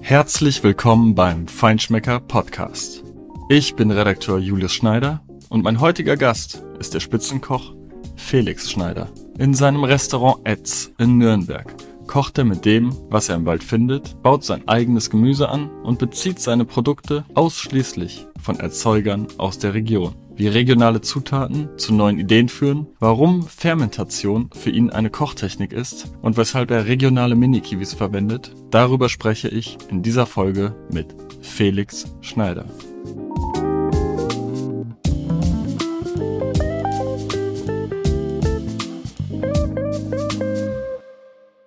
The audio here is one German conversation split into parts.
Herzlich willkommen beim Feinschmecker Podcast. Ich bin Redakteur Julius Schneider und mein heutiger Gast ist der Spitzenkoch Felix Schneider. In seinem Restaurant Etz in Nürnberg kocht er mit dem, was er im Wald findet, baut sein eigenes Gemüse an und bezieht seine Produkte ausschließlich von Erzeugern aus der Region wie regionale Zutaten zu neuen Ideen führen, warum Fermentation für ihn eine Kochtechnik ist und weshalb er regionale Mini-Kiwis verwendet, darüber spreche ich in dieser Folge mit Felix Schneider.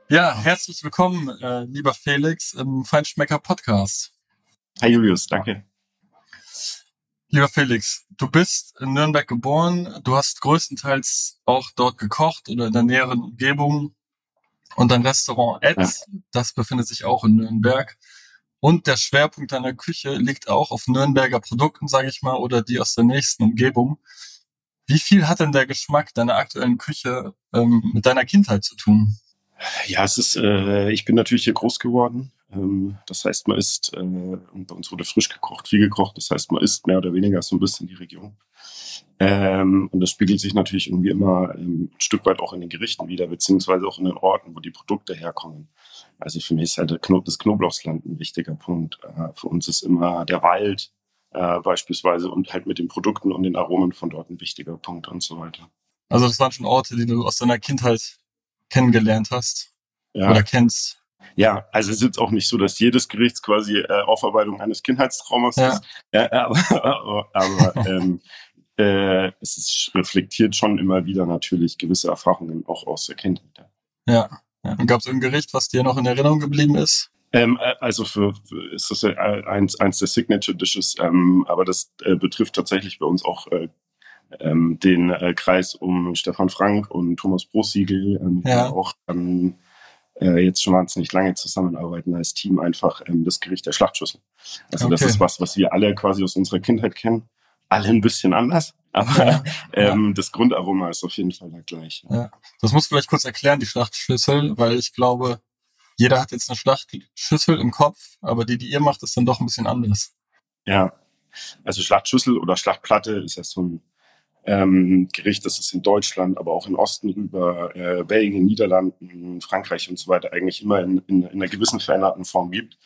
Ja, herzlich willkommen, äh, lieber Felix, im Feinschmecker Podcast. Hi Julius, danke. Lieber Felix, du bist in Nürnberg geboren, du hast größtenteils auch dort gekocht oder in der näheren Umgebung und dein Restaurant Eds, ja. das befindet sich auch in Nürnberg. Und der Schwerpunkt deiner Küche liegt auch auf Nürnberger Produkten, sage ich mal, oder die aus der nächsten Umgebung. Wie viel hat denn der Geschmack deiner aktuellen Küche ähm, mit deiner Kindheit zu tun? Ja, es ist, äh, ich bin natürlich hier groß geworden. Ähm, das heißt, man isst, äh, und bei uns wurde frisch gekocht, viel gekocht. Das heißt, man isst mehr oder weniger so ein bisschen die Region. Ähm, und das spiegelt sich natürlich irgendwie immer ähm, ein Stück weit auch in den Gerichten wieder, beziehungsweise auch in den Orten, wo die Produkte herkommen. Also für mich ist halt das Knoblauchsland ein wichtiger Punkt. Äh, für uns ist immer der Wald äh, beispielsweise und halt mit den Produkten und den Aromen von dort ein wichtiger Punkt und so weiter. Also das waren schon Orte, die du aus deiner Kindheit kennengelernt hast ja. oder kennst. Ja, also es ist jetzt auch nicht so, dass jedes Gericht quasi äh, Aufarbeitung eines Kindheitstraumas ja. ist. Ja, aber aber ähm, äh, es ist, reflektiert schon immer wieder natürlich gewisse Erfahrungen auch aus der Kindheit. Ja. ja. Und gab es ein Gericht, was dir noch in Erinnerung geblieben ist? Ähm, äh, also für, für ist das ja eins, eins der Signature Dishes, ähm, aber das äh, betrifft tatsächlich bei uns auch äh, ähm, den äh, Kreis um Stefan Frank und Thomas Brosiegel, ähm, ja. auch ähm, äh, jetzt schon wahnsinnig lange zusammenarbeiten als Team, einfach ähm, das Gericht der Schlachtschüssel. Also okay. das ist was, was wir alle quasi aus unserer Kindheit kennen. Alle ein bisschen anders, aber ja, ähm, ja. das Grundaroma ist auf jeden Fall da gleich. Ja. Das musst du vielleicht kurz erklären, die Schlachtschüssel, weil ich glaube, jeder hat jetzt eine Schlachtschüssel im Kopf, aber die, die ihr macht, ist dann doch ein bisschen anders. Ja, also Schlachtschüssel oder Schlachtplatte ist ja so ein ähm, Gericht, das es in Deutschland, aber auch in Osten über äh, Belgien, Niederlanden, Frankreich und so weiter eigentlich immer in, in, in einer gewissen veränderten Form gibt.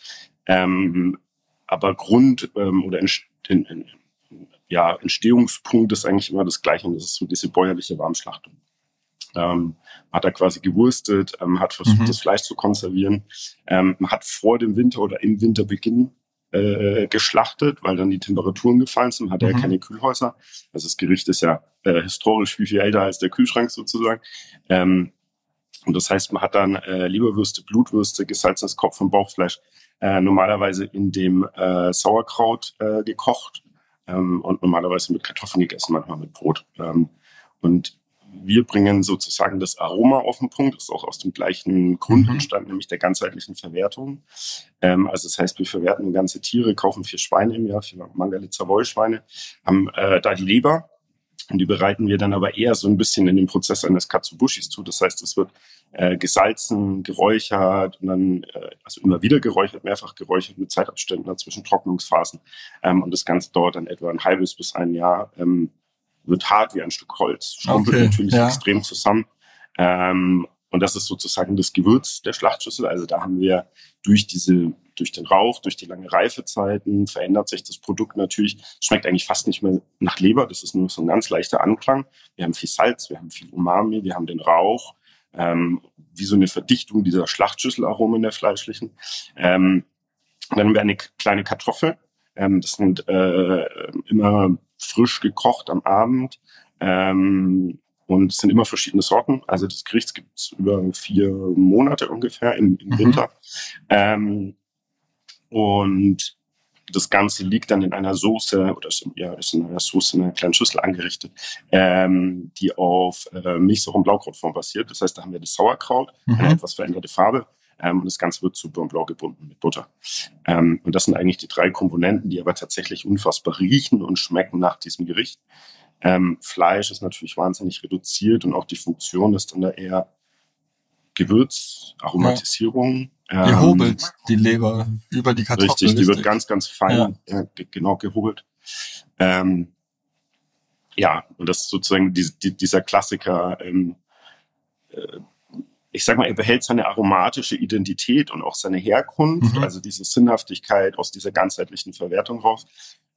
Ähm, aber Grund ähm, oder in, in, ja, Entstehungspunkt ist eigentlich immer das Gleiche und das ist so diese bäuerliche Warmschlachtung. Ähm, hat er quasi gewurstet, ähm, hat versucht, mhm. das Fleisch zu konservieren, ähm, hat vor dem Winter oder im Winterbeginn äh, geschlachtet, weil dann die Temperaturen gefallen sind, hatte mhm. er keine Kühlhäuser. Also das Gericht ist ja äh, historisch viel, viel älter als der Kühlschrank sozusagen. Ähm, und das heißt, man hat dann äh, Leberwürste, Blutwürste, gesalzenes Kopf- und Bauchfleisch äh, normalerweise in dem äh, Sauerkraut äh, gekocht ähm, und normalerweise mit Kartoffeln gegessen, manchmal mit Brot. Ähm, und wir bringen sozusagen das Aroma auf den Punkt, das ist auch aus dem gleichen Grund mhm. entstanden, nämlich der ganzheitlichen Verwertung. Ähm, also das heißt, wir verwerten ganze Tiere, kaufen vier Schweine im Jahr, vier Mangalitzer Wollschweine, haben äh, da die Leber und die bereiten wir dann aber eher so ein bisschen in den Prozess eines Katsubushis zu. Das heißt, es wird äh, gesalzen, geräuchert und dann, äh, also immer wieder geräuchert, mehrfach geräuchert mit Zeitabständen dazwischen Trocknungsphasen. Ähm, und das Ganze dauert dann etwa ein halbes bis ein Jahr. Ähm, wird hart wie ein Stück Holz, schrumpelt okay, natürlich ja. extrem zusammen. Ähm, und das ist sozusagen das Gewürz der Schlachtschüssel. Also da haben wir durch diese, durch den Rauch, durch die lange Reifezeiten verändert sich das Produkt natürlich. Schmeckt eigentlich fast nicht mehr nach Leber. Das ist nur so ein ganz leichter Anklang. Wir haben viel Salz, wir haben viel Umami, wir haben den Rauch, ähm, wie so eine Verdichtung dieser Schlachtschüsselaromen der fleischlichen. Ähm, dann haben wir eine kleine Kartoffel. Ähm, das sind äh, immer frisch gekocht am Abend. Ähm, und es sind immer verschiedene Sorten. Also das Gericht gibt es über vier Monate ungefähr im, im mhm. Winter. Ähm, und das Ganze liegt dann in einer Soße oder ist, ja, ist in einer Soße in einer kleinen Schüssel angerichtet, ähm, die auf äh, Milchsäure und Blaukrautform basiert. Das heißt, da haben wir das Sauerkraut, mhm. eine etwas veränderte Farbe. Ähm, und das Ganze wird zu Blau gebunden mit Butter. Ähm, und das sind eigentlich die drei Komponenten, die aber tatsächlich unfassbar riechen und schmecken nach diesem Gericht. Ähm, Fleisch ist natürlich wahnsinnig reduziert und auch die Funktion ist dann da eher Gewürz, Aromatisierung. Ja. Die ähm, hobelt die Leber über die Kartoffel. Richtig, die wird ganz, ganz fein, ja. Ja, genau gehobelt. Ähm, ja, und das ist sozusagen die, die, dieser Klassiker, ähm, äh, ich sag mal, er behält seine aromatische Identität und auch seine Herkunft, mhm. also diese Sinnhaftigkeit aus dieser ganzheitlichen Verwertung raus.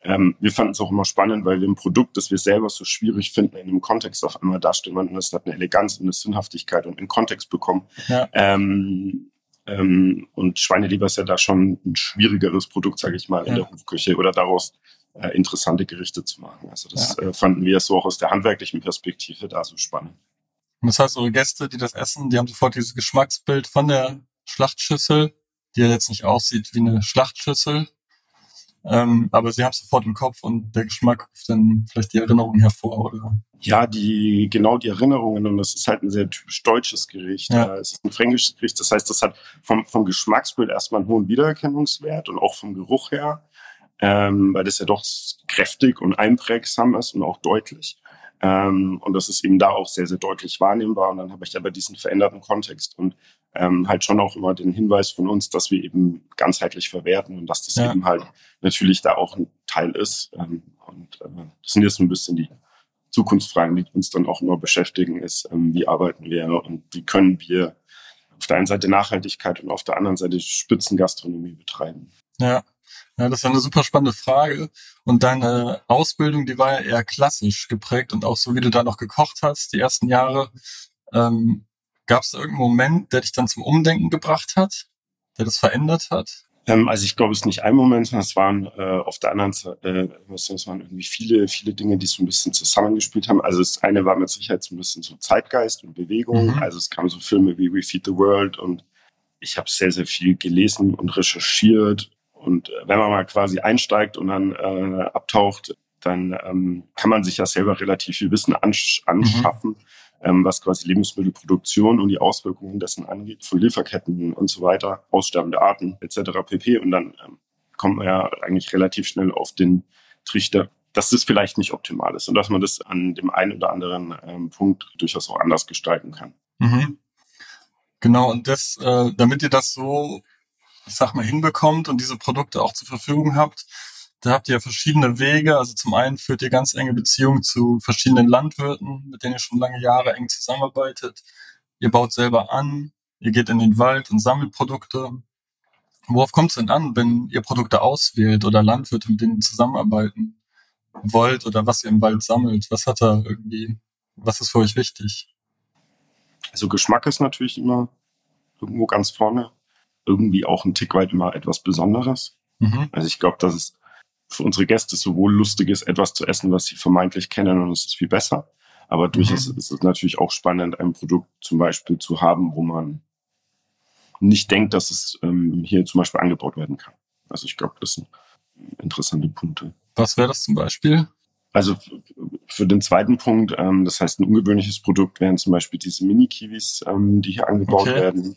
Ähm, wir fanden es auch immer spannend, weil wir ein Produkt, das wir selber so schwierig finden, in einem Kontext auf einmal darstellen und es hat eine Eleganz und eine Sinnhaftigkeit und einen Kontext bekommen. Ja. Ähm, ähm, und Schweineleber ist ja da schon ein schwierigeres Produkt, sage ich mal, in der Hofküche oder daraus äh, interessante Gerichte zu machen. Also das ja. äh, fanden wir so auch aus der handwerklichen Perspektive da so spannend. Und das heißt, eure Gäste, die das essen, die haben sofort dieses Geschmacksbild von der Schlachtschüssel, die ja jetzt nicht aussieht wie eine Schlachtschüssel, ähm, aber sie haben es sofort im Kopf und der Geschmack ruft dann vielleicht die Erinnerungen hervor, oder? Ja, die, genau die Erinnerungen und das ist halt ein sehr typisch deutsches Gericht. Ja. Es ist ein fränkisches Gericht, das heißt, das hat vom, vom Geschmacksbild erstmal einen hohen Wiedererkennungswert und auch vom Geruch her, ähm, weil das ja doch kräftig und einprägsam ist und auch deutlich. Ähm, und das ist eben da auch sehr, sehr deutlich wahrnehmbar. Und dann habe ich aber diesen veränderten Kontext und ähm, halt schon auch immer den Hinweis von uns, dass wir eben ganzheitlich verwerten und dass das ja. eben halt natürlich da auch ein Teil ist. Ähm, und äh, das sind jetzt ein bisschen die Zukunftsfragen, die uns dann auch immer beschäftigen, ist, ähm, wie arbeiten wir und wie können wir auf der einen Seite Nachhaltigkeit und auf der anderen Seite Spitzengastronomie betreiben. Ja. Ja, das ist eine super spannende Frage. Und deine Ausbildung, die war ja eher klassisch geprägt und auch so, wie du da noch gekocht hast, die ersten Jahre. Ähm, Gab es irgendeinen Moment, der dich dann zum Umdenken gebracht hat, der das verändert hat? Ähm, also ich glaube, es ist nicht ein Moment, sondern es waren äh, auf der anderen Seite, äh, es waren irgendwie viele, viele Dinge, die so ein bisschen zusammengespielt haben. Also das eine war mit Sicherheit so ein bisschen so Zeitgeist und Bewegung. Mhm. Also es kamen so Filme wie We Feed the World und ich habe sehr, sehr viel gelesen und recherchiert und äh, wenn man mal quasi einsteigt und dann äh, abtaucht, dann ähm, kann man sich ja selber relativ viel Wissen ansch anschaffen, mhm. ähm, was quasi Lebensmittelproduktion und die Auswirkungen dessen angeht, von Lieferketten und so weiter, aussterbende Arten etc. pp. Und dann ähm, kommt man ja eigentlich relativ schnell auf den Trichter, dass das vielleicht nicht optimal ist und dass man das an dem einen oder anderen ähm, Punkt durchaus auch anders gestalten kann. Mhm. Genau, und das, äh, damit ihr das so ich sag mal, hinbekommt und diese Produkte auch zur Verfügung habt, da habt ihr verschiedene Wege. Also zum einen führt ihr ganz enge Beziehungen zu verschiedenen Landwirten, mit denen ihr schon lange Jahre eng zusammenarbeitet. Ihr baut selber an, ihr geht in den Wald und sammelt Produkte. Worauf kommt es denn an, wenn ihr Produkte auswählt oder Landwirte, mit denen zusammenarbeiten wollt oder was ihr im Wald sammelt? Was hat da irgendwie, was ist für euch wichtig? Also Geschmack ist natürlich immer irgendwo ganz vorne irgendwie auch ein Tick weit immer etwas Besonderes. Mhm. Also ich glaube, dass es für unsere Gäste sowohl lustig ist, etwas zu essen, was sie vermeintlich kennen und es ist viel besser. Aber durchaus mhm. ist es natürlich auch spannend, ein Produkt zum Beispiel zu haben, wo man nicht denkt, dass es ähm, hier zum Beispiel angebaut werden kann. Also ich glaube, das sind interessante Punkte. Was wäre das zum Beispiel? Also für den zweiten Punkt, ähm, das heißt ein ungewöhnliches Produkt wären zum Beispiel diese Mini-Kiwis, ähm, die hier angebaut okay. werden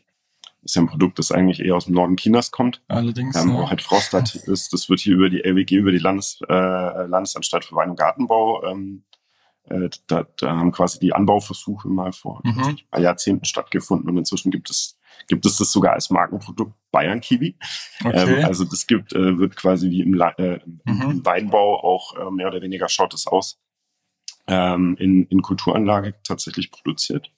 ist ja ein Produkt, das eigentlich eher aus dem Norden Chinas kommt. Allerdings. Ähm, ja. Wo halt Frostart ist. Das wird hier über die LWG, über die Landes, äh, Landesanstalt für Wein und Gartenbau, ähm, äh, da, da haben quasi die Anbauversuche mal vor mhm. ein paar Jahrzehnten stattgefunden und inzwischen gibt es gibt es das sogar als Markenprodukt Bayern Kiwi. Okay. Ähm, also das gibt äh, wird quasi wie im, äh, mhm. im Weinbau auch äh, mehr oder weniger schaut es aus ähm, in, in Kulturanlage tatsächlich produziert.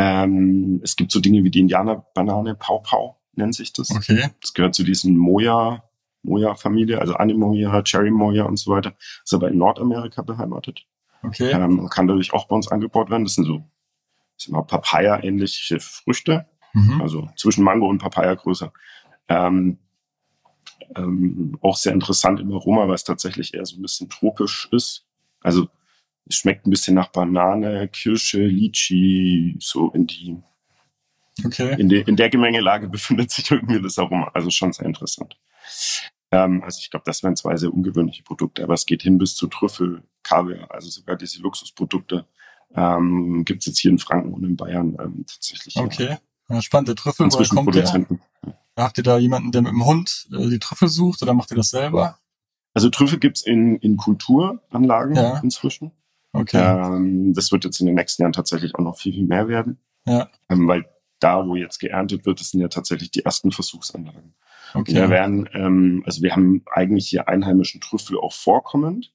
Ähm, es gibt so Dinge wie die Indianerbanane, Pau Pau nennt sich das. Okay. Das gehört zu diesen Moja, Moja-Familie, also Animoja, Cherry Moja und so weiter. Ist aber in Nordamerika beheimatet. Okay. Ähm, kann dadurch auch bei uns angebaut werden. Das sind so, ich mal, Papaya-ähnliche Früchte. Mhm. Also zwischen Mango und Papaya größer. Ähm, ähm, auch sehr interessant im Aroma, weil es tatsächlich eher so ein bisschen tropisch ist. Also schmeckt ein bisschen nach Banane, Kirsche, Litchi, so in die, okay. in, de, in der Gemengelage befindet sich irgendwie das Aroma. Also schon sehr interessant. Ähm, also ich glaube, das wären zwei sehr ungewöhnliche Produkte, aber es geht hin bis zu Trüffel, Kaviar, also sogar diese Luxusprodukte ähm, gibt es jetzt hier in Franken und in Bayern ähm, tatsächlich. Okay, ja, spannend. Der Trüffel, woher kommt der? Habt ihr da jemanden, der mit dem Hund äh, die Trüffel sucht oder macht ihr das selber? Also Trüffel gibt's in, in Kulturanlagen ja. inzwischen. Okay. Ähm, das wird jetzt in den nächsten Jahren tatsächlich auch noch viel, viel mehr werden. Ja. Ähm, weil da, wo jetzt geerntet wird, das sind ja tatsächlich die ersten Versuchsanlagen. Okay. Wir werden, ähm, also wir haben eigentlich hier einheimischen Trüffel auch vorkommend.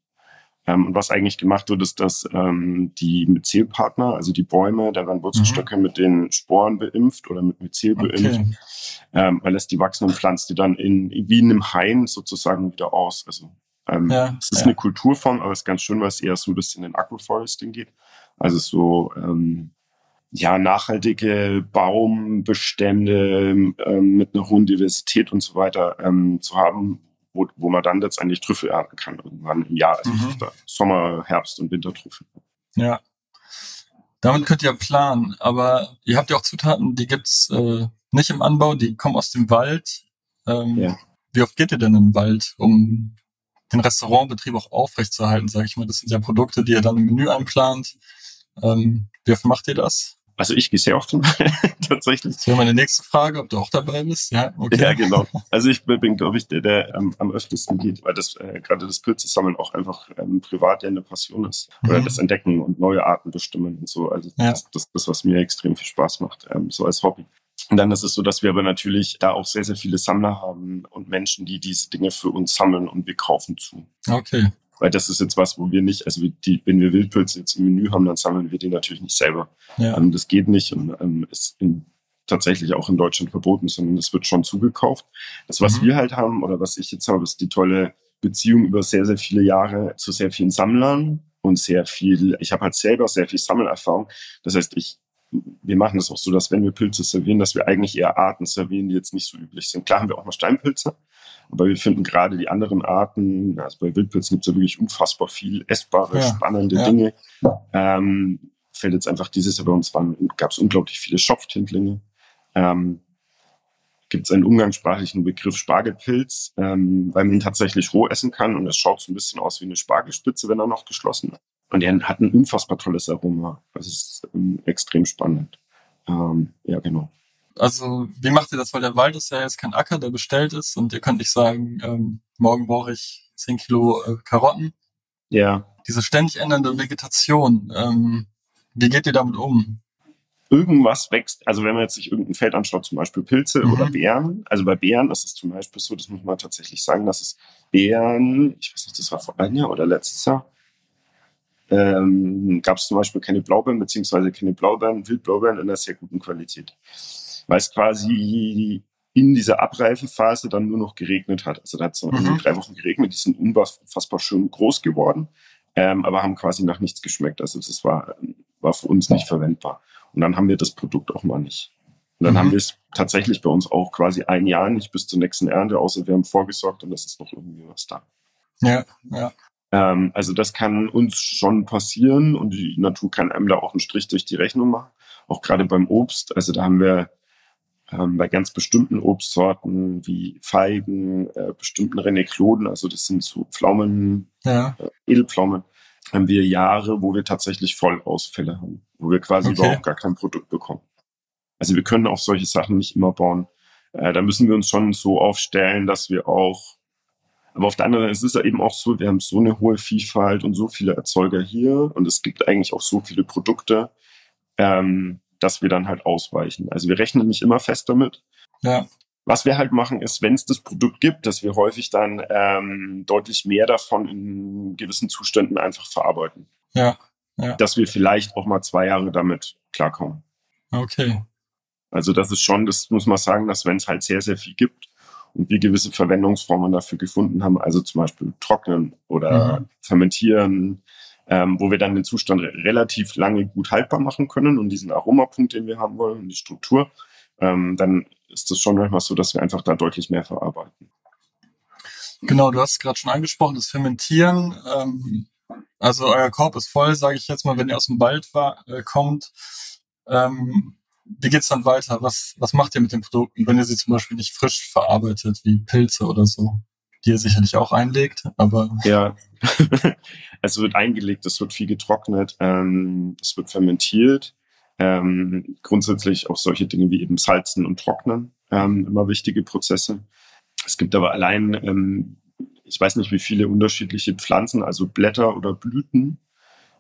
Ähm, und was eigentlich gemacht wird, ist, dass ähm, die Myzelpartner, also die Bäume, da werden Wurzelstöcke mhm. mit den Sporen beimpft oder mit Myzel okay. beimpft, ähm, weil es die wachsen und pflanzt die dann in, wie in einem Hain sozusagen wieder aus. Also ähm, ja, es ist ja. eine Kulturform, aber es ist ganz schön, weil es eher so ein bisschen in Agroforesting geht. Also so ähm, ja nachhaltige Baumbestände ähm, mit einer hohen Diversität und so weiter ähm, zu haben, wo, wo man dann letztendlich Trüffel ernten kann irgendwann im Jahr, also mhm. Sommer, Herbst und Wintertrüffel. Ja. Damit könnt ihr planen, aber ihr habt ja auch Zutaten, die gibt's äh, nicht im Anbau, die kommen aus dem Wald. Ähm, ja. Wie oft geht ihr denn in den Wald, um den Restaurantbetrieb auch aufrechtzuerhalten, sage ich mal? Das sind ja Produkte, die ihr dann im Menü einplant. Ähm, wie oft macht ihr das? Also ich gehe sehr oft tatsächlich. Das wäre meine nächste Frage, ob du auch dabei bist. Ja, okay. ja genau. Also ich bin, glaube ich, der, der ähm, am öftesten geht, weil das äh, gerade das Pilze-Sammeln auch einfach ähm, privat ja eine Passion ist. Oder mhm. das Entdecken und neue Arten bestimmen und so. Also ja. das, das, das, was mir extrem viel Spaß macht, ähm, so als Hobby. Und dann ist es so, dass wir aber natürlich da auch sehr, sehr viele Sammler haben und Menschen, die diese Dinge für uns sammeln und wir kaufen zu. Okay. Weil das ist jetzt was, wo wir nicht, also die, wenn wir Wildpilze jetzt im Menü haben, dann sammeln wir die natürlich nicht selber. Ja. Ähm, das geht nicht und ähm, ist in, tatsächlich auch in Deutschland verboten, sondern das wird schon zugekauft. Das, was mhm. wir halt haben oder was ich jetzt habe, ist die tolle Beziehung über sehr, sehr viele Jahre zu sehr vielen Sammlern und sehr viel, ich habe halt selber sehr viel Sammelerfahrung. Das heißt, ich wir machen das auch so, dass wenn wir Pilze servieren, dass wir eigentlich eher Arten servieren, die jetzt nicht so üblich sind. Klar haben wir auch mal Steinpilze, aber wir finden gerade die anderen Arten, also bei Wildpilzen gibt es ja wirklich unfassbar viel essbare, ja, spannende ja. Dinge. Ähm, fällt jetzt einfach dieses Jahr bei uns gab es unglaublich viele Schopftindlinge. Ähm, gibt es einen umgangssprachlichen Begriff Spargelpilz, ähm, weil man ihn tatsächlich roh essen kann und es schaut so ein bisschen aus wie eine Spargelspitze, wenn er noch geschlossen ist. Und er hat ein unfassbar tolles Aroma. Das ist ähm, extrem spannend. Ähm, ja, genau. Also, wie macht ihr das? Weil der Wald ist ja jetzt kein Acker, der bestellt ist und ihr könnt nicht sagen, ähm, morgen brauche ich 10 Kilo äh, Karotten. Ja. Diese ständig ändernde Vegetation, ähm, wie geht ihr damit um? Irgendwas wächst, also wenn man jetzt sich irgendein Feld anschaut, zum Beispiel Pilze mhm. oder Beeren, also bei Beeren ist es zum Beispiel so, das muss man tatsächlich sagen, dass es Beeren, ich weiß nicht, das war vor einem Jahr oder letztes Jahr, ähm, gab es zum Beispiel keine Blaubeeren, beziehungsweise keine Blaubeeren, Wildblaubeeren in einer sehr guten Qualität. Weil es quasi in dieser Abreifephase dann nur noch geregnet hat. Also da hat es mhm. drei Wochen geregnet, die sind unfassbar schön groß geworden, ähm, aber haben quasi nach nichts geschmeckt. Also das war, war für uns nicht verwendbar. Und dann haben wir das Produkt auch mal nicht. Und dann mhm. haben wir es tatsächlich bei uns auch quasi ein Jahr nicht bis zur nächsten Ernte, außer wir haben vorgesorgt und das ist noch irgendwie was da. Ja, ja. Ähm, also das kann uns schon passieren und die Natur kann einem da auch einen Strich durch die Rechnung machen. Auch gerade beim Obst. Also da haben wir ähm, bei ganz bestimmten Obstsorten wie Feigen, äh, bestimmten Renekloden, also das sind so Pflaumen, ja. äh, Edelpflaumen, haben wir Jahre, wo wir tatsächlich Vollausfälle haben, wo wir quasi okay. überhaupt gar kein Produkt bekommen. Also wir können auch solche Sachen nicht immer bauen. Äh, da müssen wir uns schon so aufstellen, dass wir auch aber auf der anderen Seite ist es eben auch so, wir haben so eine hohe Vielfalt und so viele Erzeuger hier und es gibt eigentlich auch so viele Produkte, ähm, dass wir dann halt ausweichen. Also wir rechnen nicht immer fest damit. Ja. Was wir halt machen, ist, wenn es das Produkt gibt, dass wir häufig dann ähm, deutlich mehr davon in gewissen Zuständen einfach verarbeiten. Ja, ja. Dass wir vielleicht auch mal zwei Jahre damit klarkommen. Okay. Also das ist schon, das muss man sagen, dass wenn es halt sehr, sehr viel gibt, und wir gewisse Verwendungsformen dafür gefunden haben, also zum Beispiel trocknen oder mhm. fermentieren, ähm, wo wir dann den Zustand relativ lange gut haltbar machen können und diesen Aromapunkt, den wir haben wollen und die Struktur, ähm, dann ist es schon manchmal so, dass wir einfach da deutlich mehr verarbeiten. Genau, du hast gerade schon angesprochen, das Fermentieren. Ähm, also euer Korb ist voll, sage ich jetzt mal, wenn ihr aus dem Wald war, äh, kommt. Ähm, wie geht's dann weiter? Was, was macht ihr mit den Produkten, wenn ihr sie zum Beispiel nicht frisch verarbeitet, wie Pilze oder so? Die ihr sicherlich auch einlegt, aber. Ja, es wird eingelegt, es wird viel getrocknet, ähm, es wird fermentiert. Ähm, grundsätzlich auch solche Dinge wie eben Salzen und Trocknen, ähm, immer wichtige Prozesse. Es gibt aber allein, ähm, ich weiß nicht, wie viele unterschiedliche Pflanzen, also Blätter oder Blüten,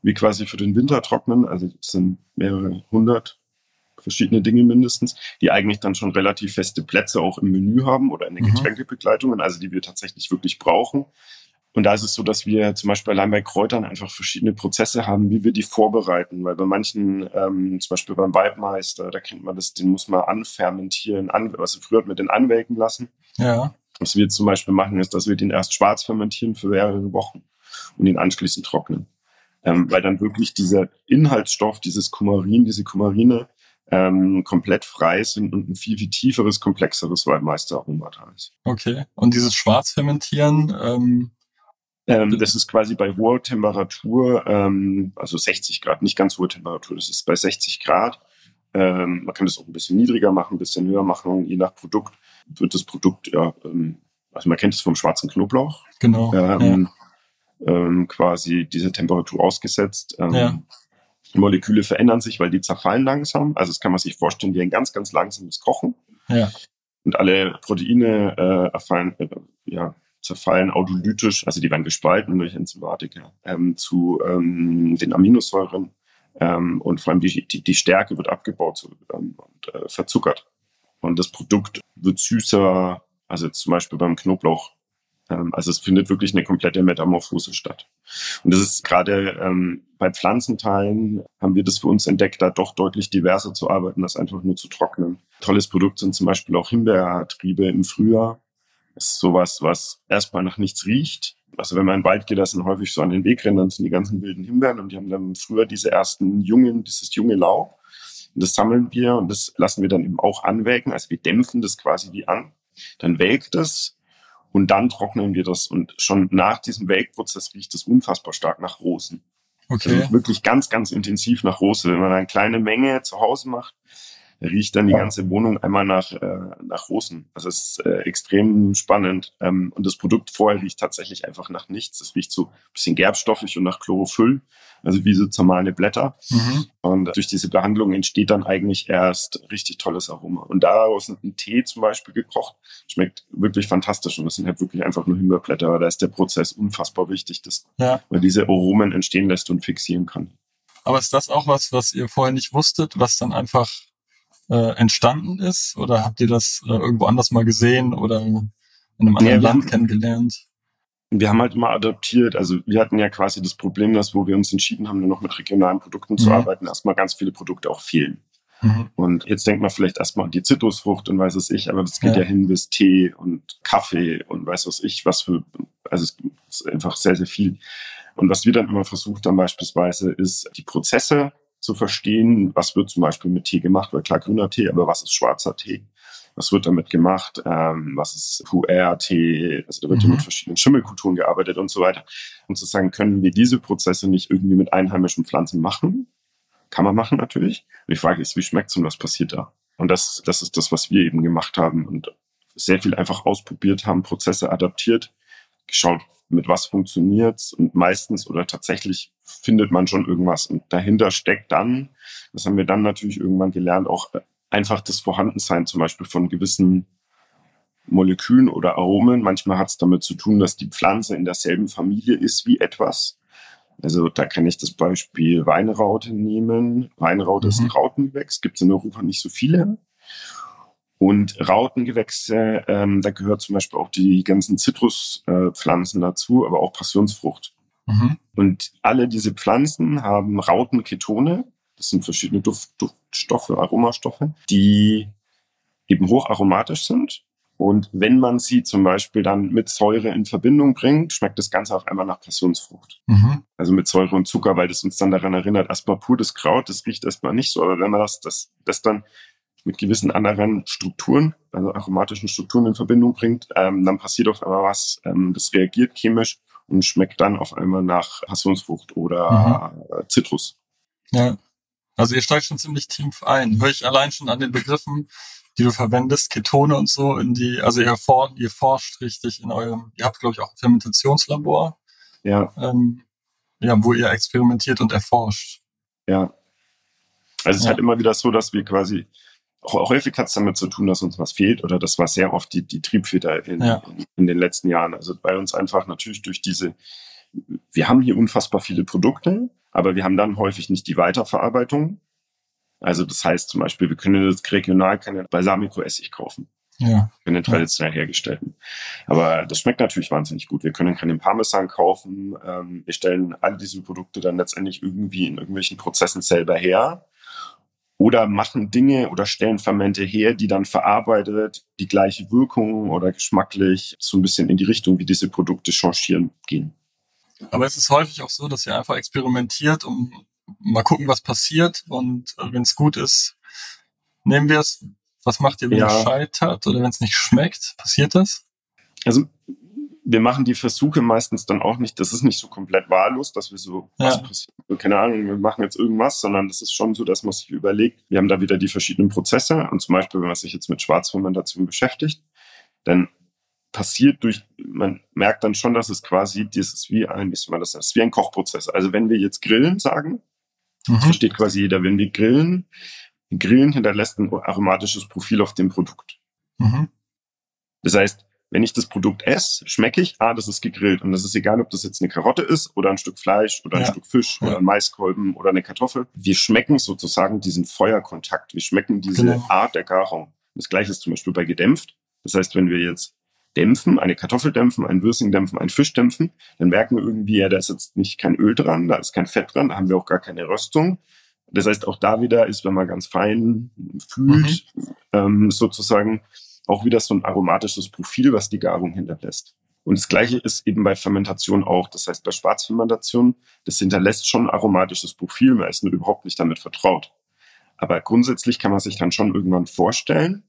wie quasi für den Winter trocknen. Also es sind mehrere hundert verschiedene Dinge mindestens, die eigentlich dann schon relativ feste Plätze auch im Menü haben oder in den mhm. Getränkebegleitungen, also die wir tatsächlich wirklich brauchen. Und da ist es so, dass wir zum Beispiel allein bei Kräutern einfach verschiedene Prozesse haben, wie wir die vorbereiten. Weil bei manchen, ähm, zum Beispiel beim Waldmeister, da kennt man das, den muss man anfermentieren, an, also früher hat man den anwelken lassen. Ja. Was wir zum Beispiel machen, ist, dass wir den erst schwarz fermentieren für mehrere Wochen und ihn anschließend trocknen. Ähm, weil dann wirklich dieser Inhaltsstoff, dieses Kumarin, diese Kumarine, ähm, komplett frei sind und ein viel, viel tieferes, komplexeres Waldmeister-Aroma da ist. Okay. Und dieses Schwarzfermentieren, ähm, ähm, das ist quasi bei hoher Temperatur, ähm, also 60 Grad, nicht ganz hohe Temperatur, das ist bei 60 Grad. Ähm, man kann das auch ein bisschen niedriger machen, ein bisschen höher machen, je nach Produkt wird das Produkt, ja, ähm, also man kennt es vom schwarzen Knoblauch. Genau. Ähm, ja. ähm, quasi diese Temperatur ausgesetzt. Ähm, Moleküle verändern sich, weil die zerfallen langsam. Also das kann man sich vorstellen wie ein ganz, ganz langsames Kochen. Ja. Und alle Proteine äh, erfallen, äh, ja, zerfallen autolytisch, also die werden gespalten durch Enzymatik ähm, zu ähm, den Aminosäuren ähm, und vor allem die, die, die Stärke wird abgebaut so, ähm, und äh, verzuckert. Und das Produkt wird süßer, also zum Beispiel beim Knoblauch. Ähm, also es findet wirklich eine komplette Metamorphose statt. Und das ist gerade ähm, bei Pflanzenteilen haben wir das für uns entdeckt, da doch deutlich diverser zu arbeiten, als einfach nur zu trocknen. Tolles Produkt sind zum Beispiel auch Himbeertriebe im Frühjahr das ist sowas, was erstmal nach nichts riecht. Also wenn man in den Wald geht, da sind häufig so an den Wegrändern sind die ganzen wilden Himbeeren und die haben dann früher diese ersten jungen, dieses junge Laub. Und das sammeln wir und das lassen wir dann eben auch anwelken. Also wir dämpfen das quasi wie an. Dann welkt es und dann trocknen wir das. Und schon nach diesem Welkprozess riecht es unfassbar stark nach Rosen. Okay. Also wirklich ganz, ganz intensiv nach Rose. Wenn man eine kleine Menge zu Hause macht, riecht dann die ganze Wohnung einmal nach, äh, nach Rosen. Das ist äh, extrem spannend. Ähm, und das Produkt vorher riecht tatsächlich einfach nach nichts. Es riecht so ein bisschen gerbstoffig und nach Chlorophyll, also wie so zermahlene Blätter. Mhm. Und durch diese Behandlung entsteht dann eigentlich erst richtig tolles Aroma. Und daraus ein Tee zum Beispiel gekocht, schmeckt wirklich fantastisch. Und das sind halt wirklich einfach nur Himbeerblätter, aber da ist der Prozess unfassbar wichtig, dass ja. man diese Aromen entstehen lässt und fixieren kann. Aber ist das auch was, was ihr vorher nicht wusstet, was dann einfach äh, entstanden ist? Oder habt ihr das äh, irgendwo anders mal gesehen oder in einem anderen ja, Land kennengelernt? Wir haben halt immer adaptiert. Also wir hatten ja quasi das Problem, dass wo wir uns entschieden haben, nur noch mit regionalen Produkten mhm. zu arbeiten, erstmal ganz viele Produkte auch fehlen. Mhm. Und jetzt denkt man vielleicht erstmal an die Zitrusfrucht und weiß es ich, aber das geht ja. ja hin bis Tee und Kaffee und weiß was ich, was für, also es ist einfach sehr, sehr viel. Und was wir dann immer versucht haben beispielsweise, ist die Prozesse zu verstehen, was wird zum Beispiel mit Tee gemacht, weil klar grüner Tee, aber was ist schwarzer Tee? Was wird damit gemacht? Ähm, was ist QR-Tee? Also da wird mhm. mit verschiedenen Schimmelkulturen gearbeitet und so weiter. Und zu sagen, können wir diese Prozesse nicht irgendwie mit einheimischen Pflanzen machen? Kann man machen natürlich. Und die Frage ist, wie schmeckt's und was passiert da? Und das, das ist das, was wir eben gemacht haben und sehr viel einfach ausprobiert haben, Prozesse adaptiert, geschaut, mit was funktioniert's und meistens oder tatsächlich findet man schon irgendwas und dahinter steckt dann, das haben wir dann natürlich irgendwann gelernt, auch einfach das Vorhandensein zum Beispiel von gewissen Molekülen oder Aromen. Manchmal hat es damit zu tun, dass die Pflanze in derselben Familie ist wie etwas. Also da kann ich das Beispiel Weinraute nehmen. Weinraute mhm. ist ein. Rautengewächs, gibt es in Europa nicht so viele. Und Rautengewächse, ähm, da gehört zum Beispiel auch die ganzen Zitruspflanzen äh, dazu, aber auch Passionsfrucht. Mhm. Und alle diese Pflanzen haben Rautenketone. Das sind verschiedene Duft, Duftstoffe, Aromastoffe, die eben hocharomatisch sind. Und wenn man sie zum Beispiel dann mit Säure in Verbindung bringt, schmeckt das Ganze auf einmal nach Passionsfrucht. Mhm. Also mit Säure und Zucker, weil das uns dann daran erinnert, erstmal pur das Kraut, das riecht erstmal nicht so. Aber wenn man das, das, das dann mit gewissen anderen Strukturen, also aromatischen Strukturen in Verbindung bringt, ähm, dann passiert auf einmal was, ähm, das reagiert chemisch und schmeckt dann auf einmal nach Passionsfrucht oder mhm. Zitrus. Ja, also ihr steigt schon ziemlich tief ein. Höre ich allein schon an den Begriffen, die du verwendest, Ketone und so, in die, also ihr, for, ihr forscht richtig in eurem, ihr habt, glaube ich, auch ein Fermentationslabor. Ja. Ähm, ja, wo ihr experimentiert und erforscht. Ja. Also es ist ja. halt immer wieder so, dass wir quasi häufig hat es damit zu tun, dass uns was fehlt oder das war sehr oft die, die Triebfeder in, ja. in, in, den letzten Jahren. Also bei uns einfach natürlich durch diese, wir haben hier unfassbar viele Produkte, Aber wir haben dann häufig nicht die Weiterverarbeitung. Also das heißt zum Beispiel, wir können jetzt regional keine Balsamico-Essig kaufen. Ja. Für den traditionell hergestellten. Aber das schmeckt natürlich wahnsinnig gut. Wir können keinen Parmesan kaufen. Ähm, wir stellen all diese Produkte dann letztendlich irgendwie in irgendwelchen Prozessen selber her. Oder machen Dinge oder stellen Fermente her, die dann verarbeitet die gleiche Wirkung oder geschmacklich so ein bisschen in die Richtung, wie diese Produkte changieren gehen. Aber es ist häufig auch so, dass ihr einfach experimentiert und mal gucken, was passiert. Und äh, wenn es gut ist, nehmen wir es. Was macht ihr, wenn Ja. es scheitert oder wenn es nicht schmeckt? Passiert das? Also wir machen die Versuche meistens dann auch nicht, das ist nicht so komplett wahllos, dass wir so, Ja. was passiert, keine Ahnung, wir machen jetzt irgendwas, sondern das ist schon so, dass man sich überlegt, wir haben da wieder die verschiedenen Prozesse und zum Beispiel, wenn man sich jetzt mit Schwarzfermentation beschäftigt, dann passiert durch, man merkt dann schon, dass es quasi, das ist wie ein, wie man das, das ist wie ein Kochprozess. Also wenn wir jetzt grillen sagen, Mhm. versteht quasi jeder, wenn wir grillen, grillen hinterlässt ein aromatisches Profil auf dem Produkt. Mhm. Das heißt, wenn ich das Produkt esse, schmecke ich, ah, das ist gegrillt. Und das ist egal, ob das jetzt eine Karotte ist oder ein Stück Fleisch oder ein Ja. Stück Fisch Ja. oder ein Maiskolben oder eine Kartoffel. Wir schmecken sozusagen diesen Feuerkontakt. Wir schmecken diese Genau. Art der Garung. Das gleiche ist zum Beispiel bei gedämpft. Das heißt, wenn wir jetzt dämpfen, eine Kartoffel dämpfen, ein Würsing dämpfen, einen Fisch dämpfen, dann merken wir irgendwie, ja, da ist jetzt nicht kein Öl dran, da ist kein Fett dran, da haben wir auch gar keine Röstung. Das heißt, auch da wieder ist, wenn man ganz fein fühlt, ähm, sozusagen auch wieder so ein aromatisches Profil, was die Garung hinterlässt. Und das Gleiche ist eben bei Fermentation auch. Das heißt, bei Schwarzfermentation, das hinterlässt schon ein aromatisches Profil. Man ist nur überhaupt nicht damit vertraut. Aber grundsätzlich kann man sich dann schon irgendwann vorstellen,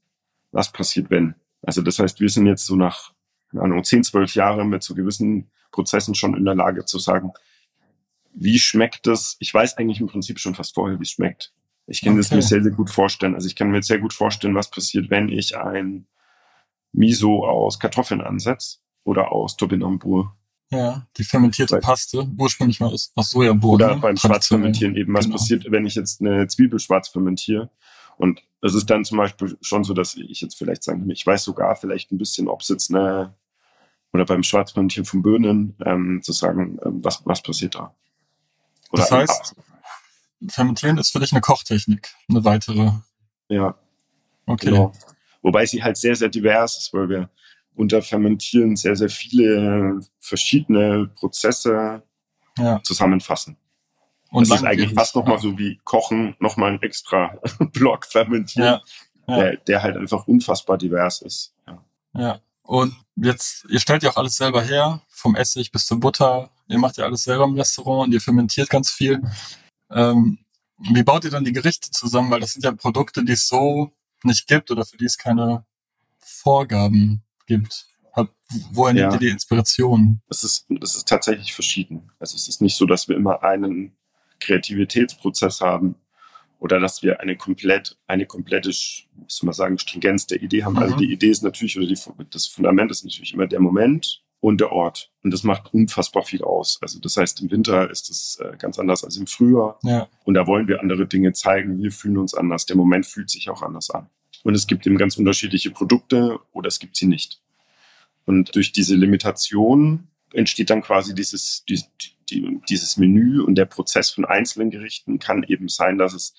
was passiert, wenn. Also das heißt, wir sind jetzt so nach, keine Ahnung, 10, 12 Jahren mit so gewissen Prozessen schon in der Lage zu sagen, wie schmeckt es? Ich weiß eigentlich im Prinzip schon fast vorher, wie es schmeckt. Ich kann das Okay. mir sehr, sehr gut vorstellen. Also ich kann mir sehr gut vorstellen, was passiert, wenn ich ein Miso aus Kartoffeln ansetze oder aus Topinambur. Ja, die fermentierte Paste, ursprünglich mal aus, aus Sojabohnen. Oder beim. Schwarzfermentieren eben, was Genau. passiert, wenn ich jetzt eine Zwiebel schwarz fermentiere. Und es ist dann zum Beispiel schon so, dass ich jetzt vielleicht sagen kann, ich weiß sogar vielleicht ein bisschen, ob es jetzt eine, oder beim Schwarzfermentieren von Birnen, ähm, zu sagen, ähm, was, was passiert da. Das ein heißt- Fermentieren ist für dich eine Kochtechnik, eine weitere. Ja, Okay. genau. Wobei sie halt sehr, sehr divers ist, weil wir unter Fermentieren sehr, sehr viele verschiedene Prozesse Ja. zusammenfassen. Und das ist eigentlich fast nochmal so wie Kochen, nochmal ein extra Block fermentieren, Ja, ja. Der, der halt einfach unfassbar divers ist. Ja. Ja. Und jetzt, ihr stellt ja auch alles selber her, vom Essig bis zur Butter. Ihr macht ja alles selber im Restaurant und ihr fermentiert ganz viel. Ähm, wie baut ihr dann die Gerichte zusammen? Weil das sind ja Produkte, die es so nicht gibt oder für die es keine Vorgaben gibt. Hab- Woher nehmt Ja. ihr die Inspiration? Es ist, es ist tatsächlich verschieden. Also es ist nicht so, dass wir immer einen Kreativitätsprozess haben oder dass wir eine komplett, eine komplette, wie soll man sagen, Stringenz der Idee haben. Also Mhm. die Idee ist natürlich, oder die, das Fundament ist natürlich immer der Moment und der Ort. Und das macht unfassbar viel aus. Also das heißt, im Winter ist es äh, ganz anders als im Frühjahr. Ja, Und da wollen wir andere Dinge zeigen. Wir fühlen uns anders. Der Moment fühlt sich auch anders an. Und es gibt eben ganz unterschiedliche Produkte oder es gibt sie nicht. Und durch diese Limitation entsteht dann quasi dieses, die, die, dieses Menü und der Prozess von einzelnen Gerichten kann eben sein, dass es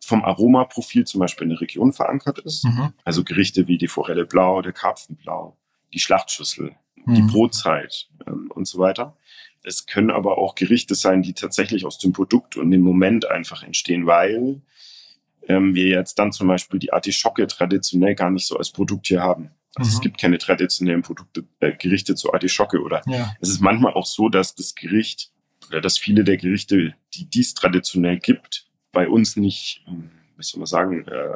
vom Aromaprofil zum Beispiel in der Region verankert ist. mhm. Also Gerichte wie die Forelle blau, der Karpfen blau, die Schlachtschüssel, die Mhm. Brotzeit ähm, und so weiter. Es können aber auch Gerichte sein, die tatsächlich aus dem Produkt und dem Moment einfach entstehen, weil ähm, wir jetzt dann zum Beispiel die Artischocke traditionell gar nicht so als Produkt hier haben. Also Mhm. es gibt keine traditionellen Produkte, äh, Gerichte zur Artischocke oder ja, es ist manchmal auch so, dass das Gericht oder dass viele der Gerichte, die dies traditionell gibt, bei uns nicht, ähm, wie soll man sagen, äh,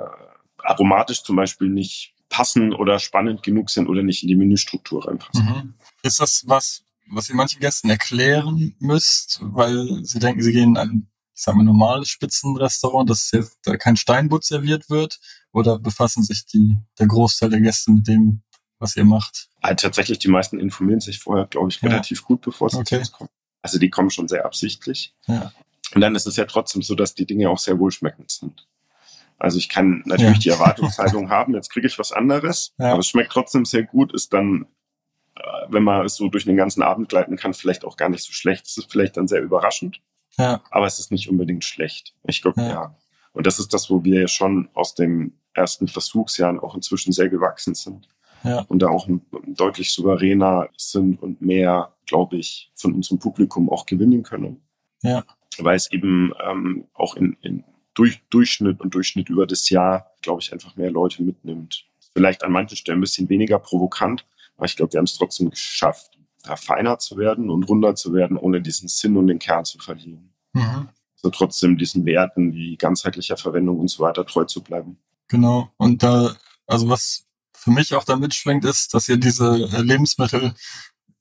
aromatisch zum Beispiel nicht passen oder spannend genug sind oder nicht in die Menüstruktur reinpassen. Mhm. Ist das was, was ihr manchen Gästen erklären müsst, weil sie denken, sie gehen in ein, ich sag mal, normales Spitzenrestaurant, dass jetzt da kein Steinbutt serviert wird? Oder befassen sich die, der Großteil der Gäste mit dem, was ihr macht? Also tatsächlich, die meisten informieren sich vorher, glaube ich, Ja. relativ gut, bevor sie Okay. kommen. Also die kommen schon sehr absichtlich. Ja. Und dann ist es ja trotzdem so, dass die Dinge auch sehr wohlschmeckend sind. Also ich kann natürlich Ja. die Erwartungshaltung haben, jetzt kriege ich was anderes, Ja. aber es schmeckt trotzdem sehr gut, ist dann, äh, wenn man es so durch den ganzen Abend gleiten kann, vielleicht auch gar nicht so schlecht. Es ist vielleicht dann sehr überraschend. Ja. Aber es ist nicht unbedingt schlecht. Ich glaube, ja. ja. Und das ist das, wo wir ja schon aus den ersten Versuchsjahren auch inzwischen sehr gewachsen sind. Ja. Und da auch deutlich souveräner sind und mehr, glaube ich, von unserem Publikum auch gewinnen können. Ja. Weil es eben ähm, auch in, in durch, Durchschnitt und Durchschnitt über das Jahr, glaube ich, einfach mehr Leute mitnimmt. Vielleicht an manchen Stellen ein bisschen weniger provokant, aber ich glaube, wir haben es trotzdem geschafft, da feiner zu werden und runder zu werden, ohne diesen Sinn und den Kern zu verlieren. Mhm. So trotzdem diesen Werten wie ganzheitlicher Verwendung und so weiter treu zu bleiben. Genau. Und da, also was für mich auch da mitschwingt, ist, dass ihr diese Lebensmittel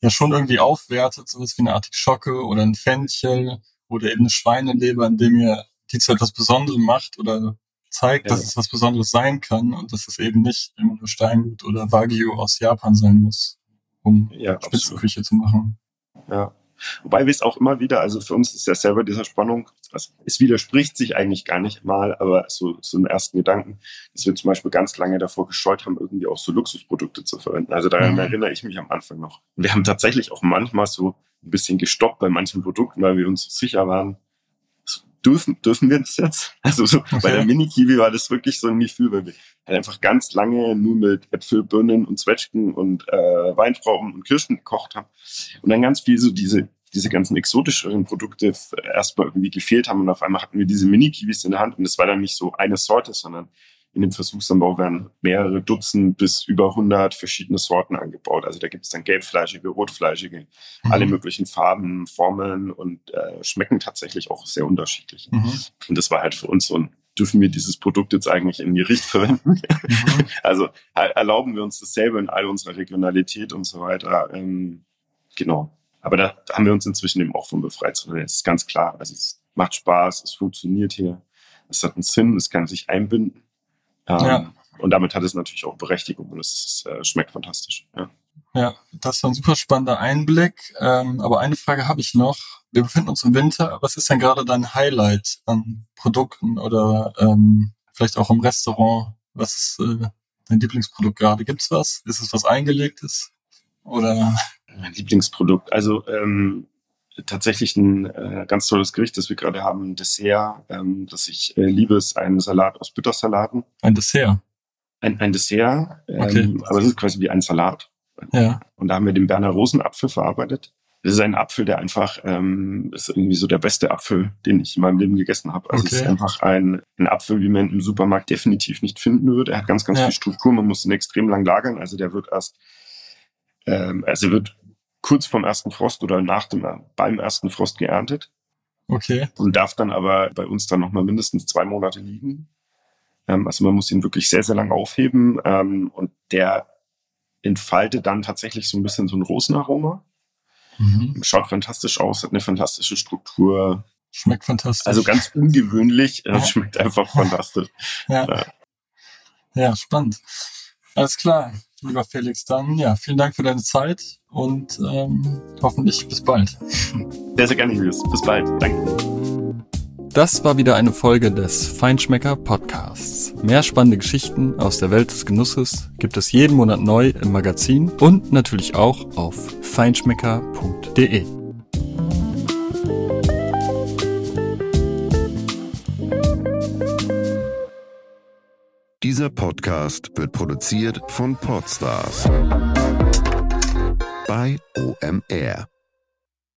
ja schon irgendwie aufwertet, sowas wie eine Artischocke oder ein Fenchel oder eben eine Schweineleber, indem ihr die zu etwas Besonderem macht oder zeigt, ja. dass es was Besonderes sein kann und dass es eben nicht immer nur Steingut oder Wagyu aus Japan sein muss, um ja, Spitzenküche zu machen. Ja. Wobei wir es auch immer wieder, also für uns ist ja selber dieser Spannung, also es widerspricht sich eigentlich gar nicht mal, aber so, so im ersten Gedanken, dass wir zum Beispiel ganz lange davor gescheut haben, irgendwie auch so Luxusprodukte zu verwenden. Also daran mhm. erinnere ich mich am Anfang noch. Wir haben tatsächlich auch manchmal so ein bisschen gestoppt bei manchen Produkten, weil wir uns sicher waren, dürfen, dürfen wir das jetzt? Also so, okay. bei der Mini-Kiwi war das wirklich so ein Gefühl, weil wir halt einfach ganz lange nur mit Äpfel, Birnen und Zwetschgen und äh, Weintrauben und Kirschen gekocht haben. Und dann ganz viel so diese, diese ganzen exotischeren Produkte erstmal irgendwie gefehlt haben und auf einmal hatten wir diese Mini-Kiwis in der Hand und es war dann nicht so eine Sorte, sondern in dem Versuchsanbau werden mehrere Dutzend bis über 100 verschiedene Sorten angebaut. Also da gibt es dann gelbfleischige, rotfleischige, mhm. alle möglichen Farben, Formen und äh, schmecken tatsächlich auch sehr unterschiedlich. Mhm. Und das war halt für uns so ein, dürfen wir dieses Produkt jetzt eigentlich in Gericht verwenden? Mhm. also erlauben wir uns dasselbe in all unserer Regionalität und so weiter. Ähm, genau. Aber da haben wir uns inzwischen eben auch von befreit, es ist ganz klar, also es macht Spaß, es funktioniert hier, es hat einen Sinn, es kann sich einbinden. Ähm, ja. Und damit hat es natürlich auch Berechtigung und es äh, schmeckt fantastisch. Ja. ja, das war ein super spannender Einblick. Ähm, aber eine Frage habe ich noch. Wir befinden uns im Winter. Was ist denn gerade dein Highlight an Produkten oder ähm, vielleicht auch im Restaurant? Was ist äh, dein Lieblingsprodukt gerade? Gibt's was? Ist es was Eingelegtes? Oder? Mein Lieblingsprodukt. Also ähm, tatsächlich ein äh, ganz tolles Gericht, das wir gerade haben, ein Dessert, ähm, das ich äh, liebe, ist ein Salat aus Bittersalaten. Ein Dessert? Ein, ein Dessert, ähm, okay. aber es ist quasi wie ein Salat. Ja. Und da haben wir den Berner Rosenapfel verarbeitet. Das ist ein Apfel, der einfach, ähm, ist irgendwie so der beste Apfel, den ich in meinem Leben gegessen habe. Also okay. es ist einfach ein, ein Apfel, wie man im Supermarkt definitiv nicht finden würde. Er hat ganz, ganz ja. viel Struktur. Man muss ihn extrem lang lagern. Also der wird erst, ähm, also wird kurz vom ersten Frost oder nach dem, beim ersten Frost geerntet. Okay. Und darf dann aber bei uns dann nochmal mindestens zwei Monate liegen. Ähm, also man muss ihn wirklich sehr, sehr lang aufheben. Ähm, und der entfaltet dann tatsächlich so ein bisschen so ein Rosenaroma. Mhm. Schaut fantastisch aus, hat eine fantastische Struktur. Schmeckt fantastisch. Also ganz ungewöhnlich, ja. schmeckt einfach fantastisch. Ja. ja. Ja, spannend. Alles klar lieber Felix. Dann ja, vielen Dank für deine Zeit und ähm, hoffentlich bis bald. Sehr, sehr gerne, Julius. Bis bald. Danke. Das war wieder eine Folge des Feinschmecker Podcasts. Mehr spannende Geschichten aus der Welt des Genusses gibt es jeden Monat neu im Magazin und natürlich auch auf feinschmecker.de. Dieser Podcast wird produziert von Podstars bei OMR.